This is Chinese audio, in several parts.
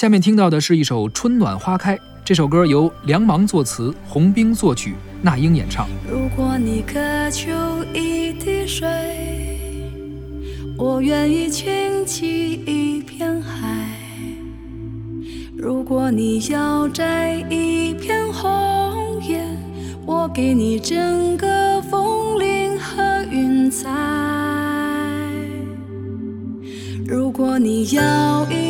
下面听到的是一首《春暖花开》，这首歌由梁芒作词，洪兵作曲，那英演唱。如果你渴求一滴水，我愿意倾起一片海；如果你要摘一片红叶，我给你整个枫林和云彩；如果你要一，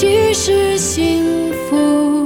其实幸福，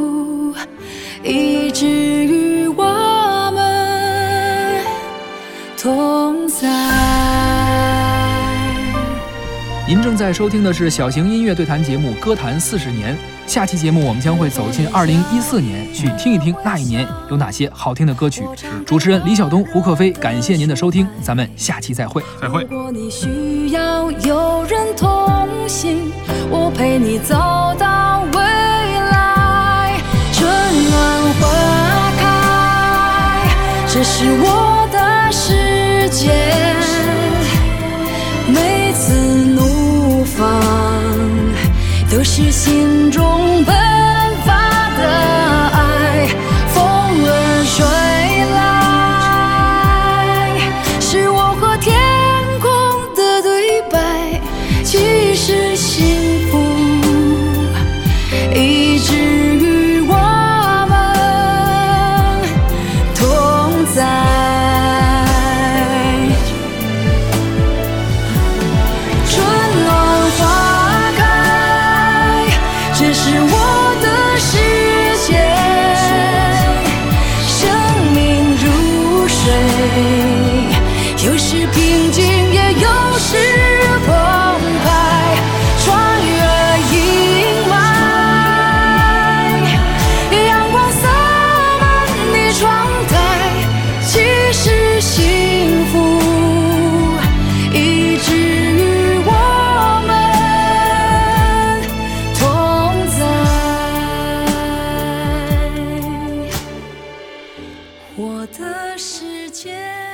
您正在收听的是小型音乐对谈节目《歌坛四十年》。下期节目我们将会走进二零一四年，去听一听那一年有哪些好听的歌曲。主持人李晓东、胡克飞，感谢您的收听，咱们下期再会。再会如。果你需要有人同行，我陪你走到未来。春暖花开，这是我的世界。是心中是我的事我的世界。